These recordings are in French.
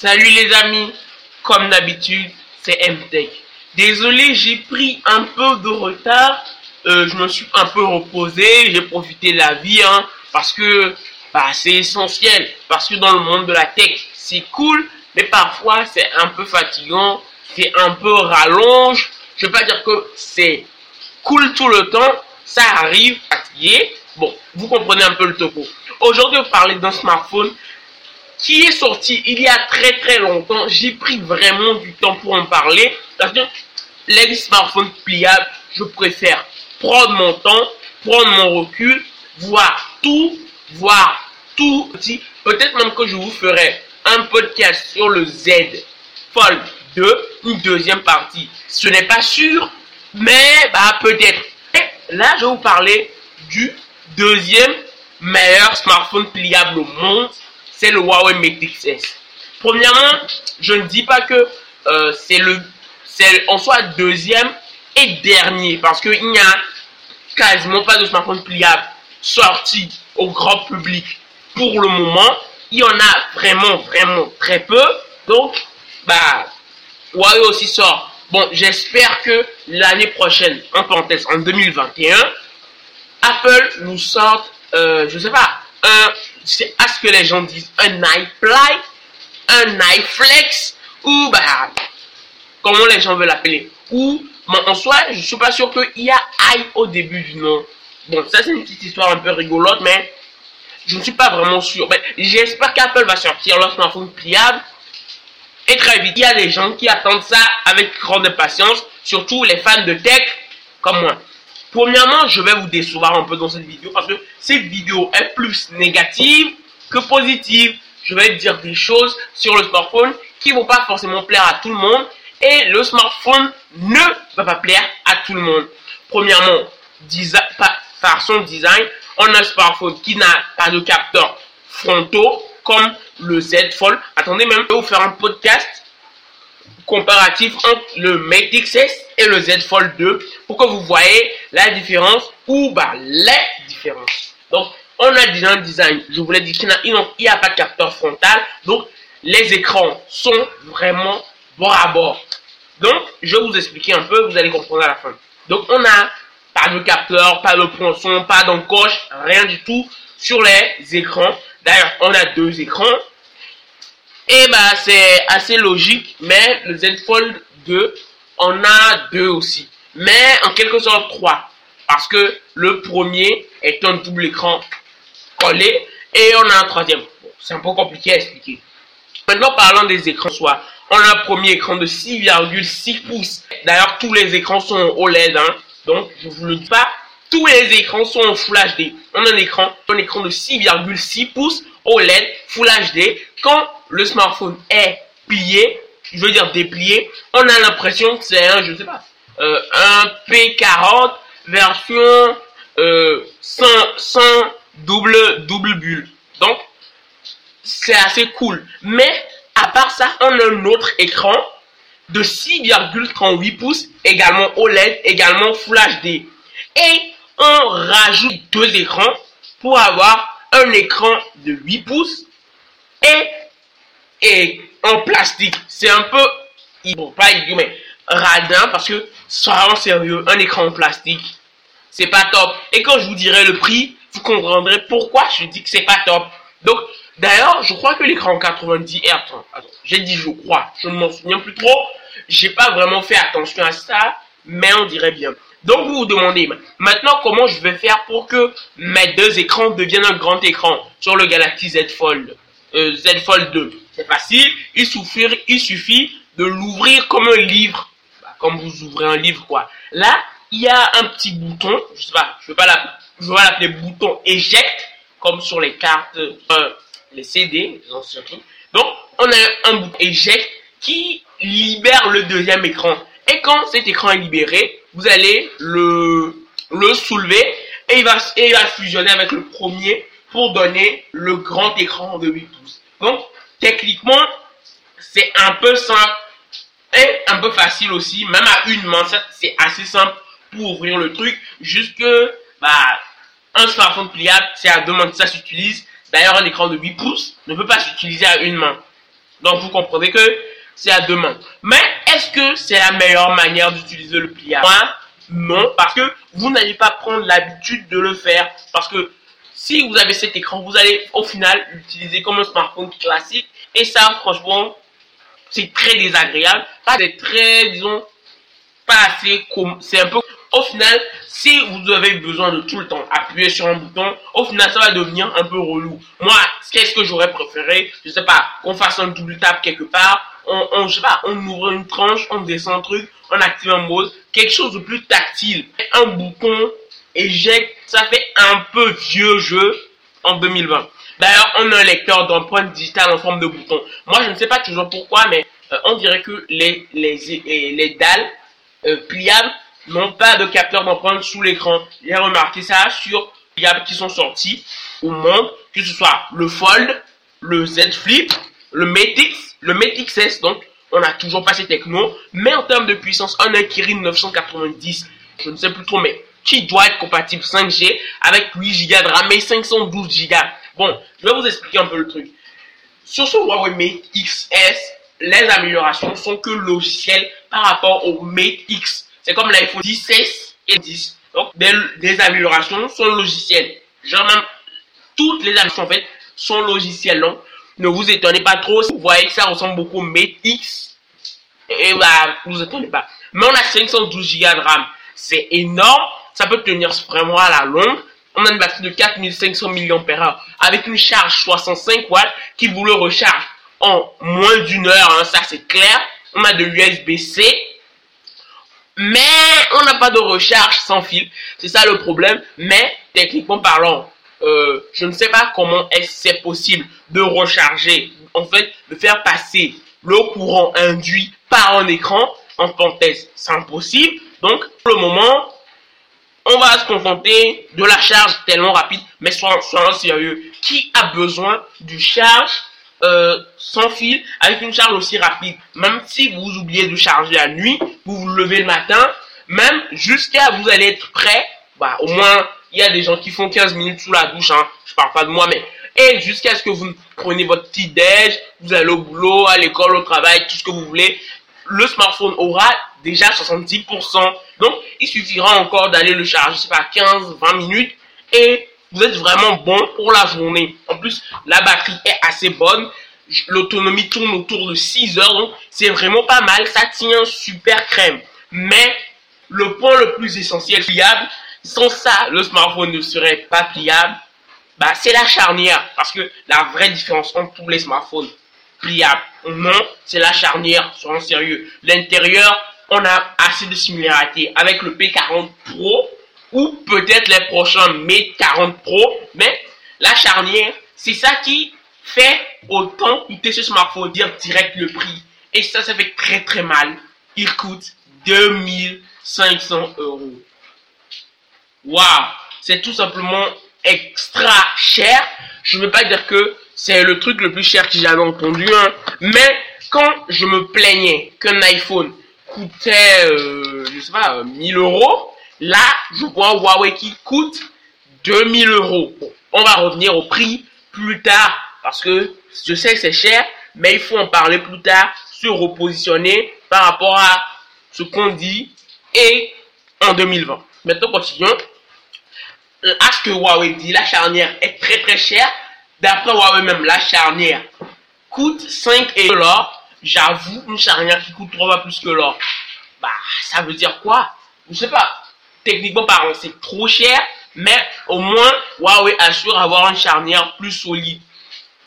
Salut les amis, comme d'habitude, c'est MTech. Désolé, j'ai pris un peu de retard. Euh, je me suis un peu reposé, j'ai profité de la vie, hein, parce que bah, c'est essentiel. Parce que dans le monde de la tech, c'est cool, mais parfois c'est un peu fatigant, c'est un peu rallonge. Je vais pas dire que c'est cool tout le temps, ça arrive, fatigué. Bon, vous comprenez un peu le topo. Aujourd'hui, on parler d'un smartphone qui est sorti il y a très très longtemps. J'ai pris vraiment du temps pour en parler. Parce que les smartphones pliables, je préfère prendre mon temps, prendre mon recul, voir tout, voir tout. Peut-être même que je vous ferai un podcast sur le Z Fold 2, une deuxième partie. Ce n'est pas sûr, mais bah peut-être. Là, je vais vous parler du deuxième meilleur smartphone pliable au monde c'est le Huawei Mate XS. Premièrement, je ne dis pas que euh, c'est le, c'est en soit deuxième et dernier parce qu'il n'y a quasiment pas de smartphone pliable sorti au grand public pour le moment. Il y en a vraiment, vraiment très peu. Donc, bah, Huawei aussi sort. Bon, j'espère que l'année prochaine, en parenthèse, en 2021, Apple nous sorte, euh, je sais pas, un, c'est à ce que les gens disent un iFly, un iFlex, ou bah, comment les gens veulent l'appeler. Ou, en soi, je suis pas sûr qu'il y a i au début du nom. Bon, ça c'est une petite histoire un peu rigolote, mais je ne suis pas vraiment sûr. Mais j'espère qu'Apple va sortir leur smartphone pliable. Et très vite, il y a des gens qui attendent ça avec grande impatience, surtout les fans de tech comme moi. Premièrement, je vais vous décevoir un peu dans cette vidéo parce que cette vidéo est plus négative que positive. Je vais dire des choses sur le smartphone qui vont pas forcément plaire à tout le monde et le smartphone ne va pas plaire à tout le monde. Premièrement, par son design, on a un smartphone qui n'a pas de capteur frontaux comme le Z Fold. Attendez même, je vais vous faire un podcast comparatif entre le Mate XS et le Z Fold 2 pour que vous voyez la différence ou bah, les différences? Donc, on a déjà un design, je vous l'ai dit, qu'il n'y a, pas de capteur frontal. Donc, les écrans sont vraiment bord à bord. Donc, je vais vous expliquer un peu, vous allez comprendre à la fin. Donc, on a pas de capteur, pas de ponçon, pas d'encoche, rien du tout sur les écrans. D'ailleurs, on a deux écrans. Et bah c'est assez logique, mais le Z Fold 2 en a deux aussi. Mais en quelque sorte trois. Parce que le premier est un double écran collé et on a un troisième. c'est un peu compliqué à expliquer. Maintenant parlant des écrans soit, on a un premier écran de 6,6 pouces. D'ailleurs tous les écrans sont OLED, hein. donc je vous le dis pas. Tous les écrans sont en Full HD. On a un écran, un écran de 6,6 pouces OLED Full HD. Quand le smartphone est plié, je veux dire déplié, on a l'impression que c'est un, je sais pas, euh, un P40 version euh, sans, double, double bulle. Donc, c'est assez cool. Mais, à part ça, on a un autre écran de 6,38 pouces, également OLED, également Full HD. Et on rajoute deux écrans pour avoir un écran de 8 pouces et et en plastique. C'est un peu, bon, pas mais radin parce que, soyons sérieux, un écran en plastique, c'est pas top. Et quand je vous dirai le prix, vous comprendrez pourquoi je dis que c'est pas top. Donc, d'ailleurs, je crois que l'écran 90 Hz, j'ai dit je crois, je ne m'en souviens plus trop, j'ai pas vraiment fait attention à ça, mais on dirait bien. Donc vous vous demandez maintenant comment je vais faire pour que mes deux écrans deviennent un grand écran sur le Galaxy Z Fold, euh, Z Fold 2. C'est facile, il suffit, il suffit de l'ouvrir comme un livre, bah, comme vous ouvrez un livre quoi. Là, il y a un petit bouton, je sais pas, je vais pas l'appeler bouton éjecte comme sur les cartes, euh, les CD, les anciens Donc, on a un bouton éjecte qui libère le deuxième écran. Et quand cet écran est libéré, vous allez le, le soulever et il, va, et il va fusionner avec le premier pour donner le grand écran de 8 pouces. Donc, techniquement, c'est un peu simple et un peu facile aussi. Même à une main, c'est assez simple pour ouvrir le truc. Juste que, bah, un smartphone pliable, c'est à deux mains que ça s'utilise. D'ailleurs, un écran de 8 pouces ne peut pas s'utiliser à une main. Donc vous comprenez que c'est à deux mains. Mais est-ce que c'est la meilleure manière d'utiliser le pliable? Non, parce que vous n'allez pas prendre l'habitude de le faire. Parce que si vous avez cet écran, vous allez au final l'utiliser comme un smartphone classique. Et ça, franchement, c'est très désagréable. C'est très, disons, pas assez c'est un peu, au final, si vous avez besoin de tout le temps appuyer sur un bouton, au final, ça va devenir un peu relou. Moi, qu'est-ce que j'aurais préféré? Je sais pas, qu'on fasse un double tap quelque part, on, on, je sais pas, on ouvre une tranche, on descend un truc, on active un mode, quelque chose de plus tactile. Un bouton éjecte, ça fait un peu vieux jeu en 2020. D'ailleurs, on a un lecteur d'empreintes digitales en forme de bouton. Moi, je ne sais pas toujours pourquoi, mais euh, on dirait que les, les, les dalles euh, pliables n'ont pas de capteur d'empreinte sous l'écran. J'ai remarqué ça sur les pliables qui sont sortis au monde, que ce soit le Fold, le Z Flip, le Mate X, le Mate XS, donc on n'a toujours pas ces techno, mais en termes de puissance, on a un Kirin 990, je ne sais plus trop, mais qui doit être compatible 5G avec 8 Go de RAM et 512 Go. Bon, je vais vous expliquer un peu le truc. Sur ce Huawei Mate XS, les améliorations sont que logicielles par rapport au Mate X. C'est comme l'iPhone 16 et 10. Donc, des, améliorations sont logicielles. Genre même, toutes les améliorations en sont logicielles. Donc, ne vous étonnez pas trop si vous voyez que ça ressemble beaucoup au Mate X. Et bah, ne vous étonnez pas. Mais on a 512 Go de RAM. C'est énorme. Ça peut tenir vraiment à la longue. On a une batterie de 4500 mAh avec une charge 65 watts qui vous le recharge en moins d'une heure. Hein, ça c'est clair. On a de l'USB-C. Mais on n'a pas de recharge sans fil. C'est ça le problème. Mais techniquement parlant, euh, je ne sais pas comment c'est possible de recharger, en fait, de faire passer le courant induit par un écran. En parenthèse, c'est impossible. Donc, pour le moment, on va se contenter de la charge tellement rapide, mais soyons, sérieux. Qui a besoin du charge euh, sans fil avec une charge aussi rapide? Même si vous oubliez de charger la nuit, vous vous levez le matin, même jusqu'à vous allez être prêt, bah au moins il y a des gens qui font 15 minutes sous la douche, hein. je parle pas de moi, mais et jusqu'à ce que vous preniez votre petit déj, vous allez au boulot, à l'école, au travail, tout ce que vous voulez, le smartphone aura déjà 70%. Donc, il suffira encore d'aller le charger, je sais pas, 15, 20 minutes et vous êtes vraiment bon pour la journée. En plus, la batterie est assez bonne. L'autonomie tourne autour de 6 heures, donc c'est vraiment pas mal. Ça tient super crème. Mais le point le plus essentiel, fiable, sans ça, le smartphone ne serait pas pliable. Bah, c'est la charnière. Parce que la vraie différence entre tous les smartphones pliables ou non, c'est la charnière, soyons sérieux. L'intérieur, on a assez de similarité avec le P40 Pro ou peut-être les prochains Mate 40 Pro. Mais la charnière, c'est ça qui fait autant coûter ce smartphone, dire direct le prix. Et ça, ça fait très très mal. Il coûte 2500 euros. Waouh, c'est tout simplement extra cher. Je ne veux pas dire que c'est le truc le plus cher que j'ai jamais entendu, hein. mais quand je me plaignais qu'un iPhone coûtait, euh, je sais pas, 1000 euros, là, je vois Huawei qui coûte 2000 euros. on va revenir au prix plus tard, parce que je sais que c'est cher, mais il faut en parler plus tard, se repositionner par rapport à ce qu'on dit et en 2020. Maintenant, continuons. Euh, à ce que Huawei dit, la charnière est très très chère. D'après Huawei même, la charnière coûte 5 et l'or. J'avoue, une charnière qui coûte 3 fois plus que l'or. Bah, ça veut dire quoi? Je sais pas. Techniquement parlant, c'est trop cher. Mais au moins, Huawei assure avoir une charnière plus solide.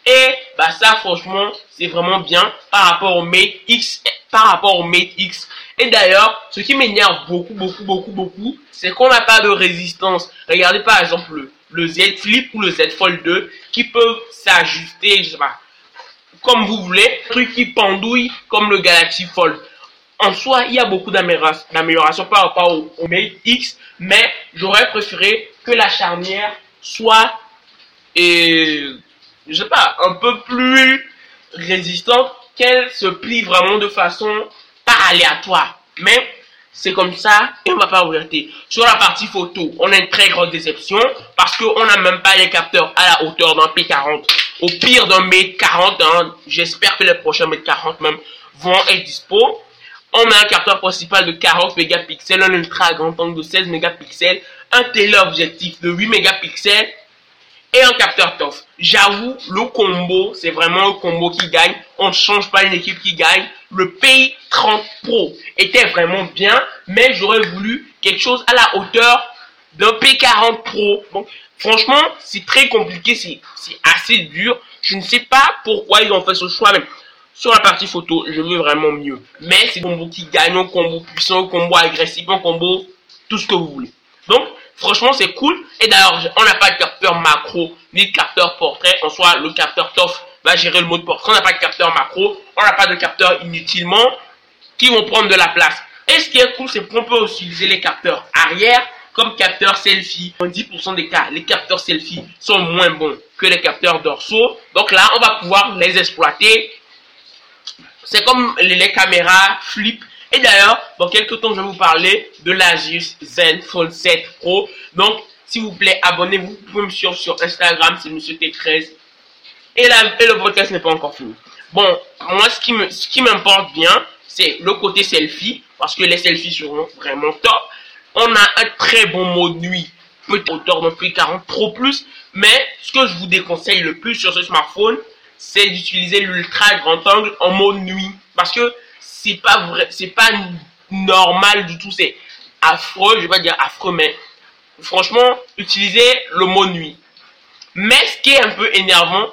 Et bah ça franchement c'est vraiment bien par rapport au Mate X par rapport au Mate X et d'ailleurs, ce qui m'énerve beaucoup, beaucoup, beaucoup, beaucoup, c'est qu'on n'a pas de résistance. Regardez par exemple le, Z Flip ou le Z Fold 2 qui peuvent s'ajuster, je sais pas, comme vous voulez, truc qui pendouille comme le Galaxy Fold. En soi, il y a beaucoup d'améliorations par rapport au, au Mate X, mais j'aurais préféré que la charnière soit, et, je sais pas, un peu plus résistante, qu'elle se plie vraiment de façon pas aléatoire. Mais c'est comme ça et on va pas regretter. Sur la partie photo, on a une très grande déception parce qu'on n'a même pas les capteurs à la hauteur d'un P40 au pire d'un mètre 40, hein, j'espère que les prochains mètres 40 même vont être dispo. On a un capteur principal de 40 mégapixels, un ultra grand angle de 16 mégapixels, un téléobjectif de 8 mégapixels et un capteur TOF. J'avoue, le combo, c'est vraiment un combo qui gagne. On ne change pas une équipe qui gagne. Le P30 Pro était vraiment bien, mais j'aurais voulu quelque chose à la hauteur d'un P40 Pro. Franchement, c'est très compliqué, c'est assez dur. Je ne sais pas pourquoi ils ont fait ce choix, même sur la partie photo, je veux vraiment mieux. Mais c'est combo qui gagne, un combo puissant, un combo agressif, un combo tout ce que vous voulez. Donc, franchement, c'est cool. Et d'ailleurs, on n'a pas de capteur macro, ni de capteur portrait. En soit, le capteur TOF va gérer le mode portrait. On n'a pas de capteur macro. On n'a pas de capteur inutilement qui vont prendre de la place. Et ce qui est cool, c'est qu'on peut utiliser les capteurs arrière comme capteur selfie. En 10% des cas, les capteurs selfie sont moins bons que les capteurs dorsaux. Donc là, on va pouvoir les exploiter. C'est comme les caméras flip et d'ailleurs, dans quelques temps, je vais vous parler de l'Asus Zen Fold 7 Pro. Donc, s'il vous plaît, abonnez-vous. Vous pouvez me suivre sur Instagram, c'est Monsieur T13. Et, et le podcast n'est pas encore fini. Bon, moi, ce qui m'importe bien, c'est le côté selfie, parce que les selfies seront vraiment top. On a un très bon mode nuit, peut-être hauteur de plus 40 Pro plus, mais ce que je vous déconseille le plus sur ce smartphone, c'est d'utiliser l'ultra grand angle en mode nuit, parce que c'est pas vrai, c'est pas normal du tout, c'est affreux, je vais pas dire affreux, mais franchement, utilisez le mot nuit. Mais ce qui est un peu énervant,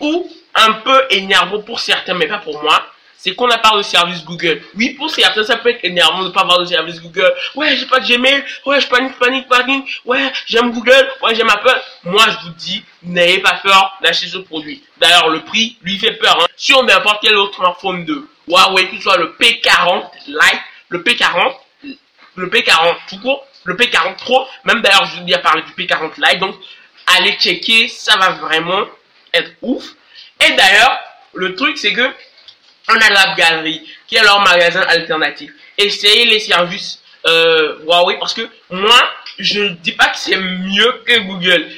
ou un peu énervant pour certains, mais pas pour moi, c'est qu'on n'a pas de service Google. Oui, pour certains, ça peut être énervant de ne pas avoir de service Google. Ouais, j'ai pas de Gmail. Ouais, je panique, panique, panique. Ouais, j'aime Google. Ouais, j'aime Apple. Moi, je vous dis, n'ayez pas peur d'acheter ce produit. D'ailleurs, le prix lui fait peur. Hein. Sur n'importe quel autre smartphone de Huawei, que soit le P40 Lite, le P40, le P40 tout court, le P40 Pro, même d'ailleurs, je vous ai parlé du P40 Lite. Donc, allez checker, ça va vraiment être ouf. Et d'ailleurs, le truc, c'est que on a la Galerie, qui est leur magasin alternatif. Essayez les services euh, Huawei parce que moi, je ne dis pas que c'est mieux que Google.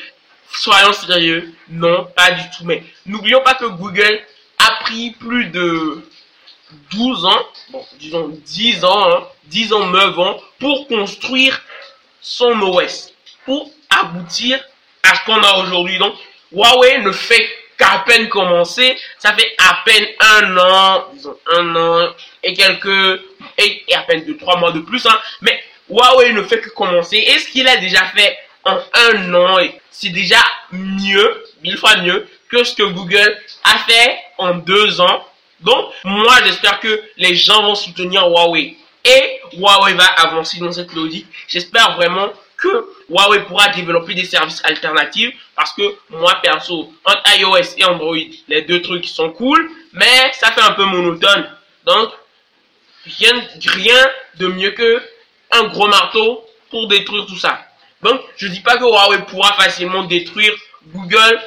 Soyons sérieux, non, pas du tout. Mais n'oublions pas que Google a pris plus de 12 ans, bon, disons 10 ans, hein, 10 ans, 9 ans, pour construire son OS, pour aboutir à ce qu'on a aujourd'hui. Donc, Huawei ne fait qu'à peine commencé, ça fait à peine un an, disons un an et quelques, et, à peine deux, trois mois de plus, hein. Mais Huawei ne fait que commencer. Et ce qu'il a déjà fait en un an, c'est déjà mieux, mille fois mieux, que ce que Google a fait en deux ans. Donc, moi, j'espère que les gens vont soutenir Huawei. Et Huawei va avancer dans cette logique. J'espère vraiment que Huawei pourra développer des services alternatifs parce que moi perso, entre iOS et Android, les deux trucs sont cool, mais ça fait un peu monotone. Donc, rien, rien de mieux que un gros marteau pour détruire tout ça. Donc, je dis pas que Huawei pourra facilement détruire Google,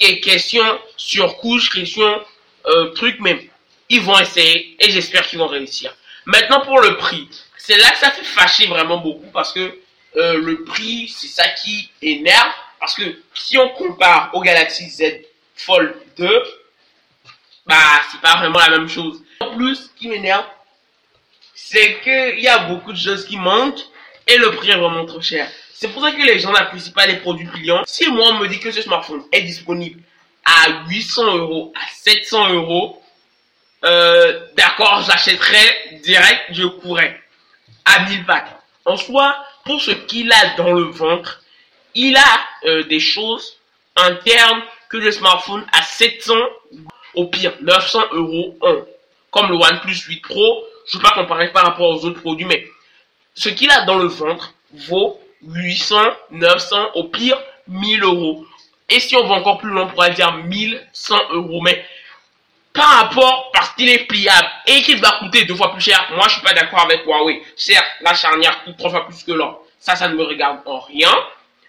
et questions sur couche, questions, euh, trucs, mais ils vont essayer et j'espère qu'ils vont réussir. Maintenant, pour le prix, c'est là que ça fait fâcher vraiment beaucoup parce que euh, le prix, c'est ça qui énerve. Parce que si on compare au Galaxy Z Fold 2, bah, c'est pas vraiment la même chose. En plus, ce qui m'énerve, c'est qu'il y a beaucoup de choses qui manquent et le prix est vraiment trop cher. C'est pour ça que les gens n'apprécient pas les produits clients. Si moi on me dit que ce smartphone est disponible à 800 euros, à 700 euros, euh, d'accord, j'achèterais direct, je courrais à 1000 bahts. En soi, pour ce qu'il a dans le ventre, il a euh, des choses internes que le smartphone à 700, au pire 900 euros ont. Comme le OnePlus 8 Pro, je ne vais pas comparer par rapport aux autres produits, mais ce qu'il a dans le ventre vaut 800, 900, au pire 1000 euros. Et si on va encore plus loin, on pourrait dire 1100 euros. Mais par rapport, parce qu'il est pliable et qu'il va coûter deux fois plus cher, moi je suis pas d'accord avec Huawei. Certes, la charnière coûte trois fois plus que l'or. Ça, ça ne me regarde en rien.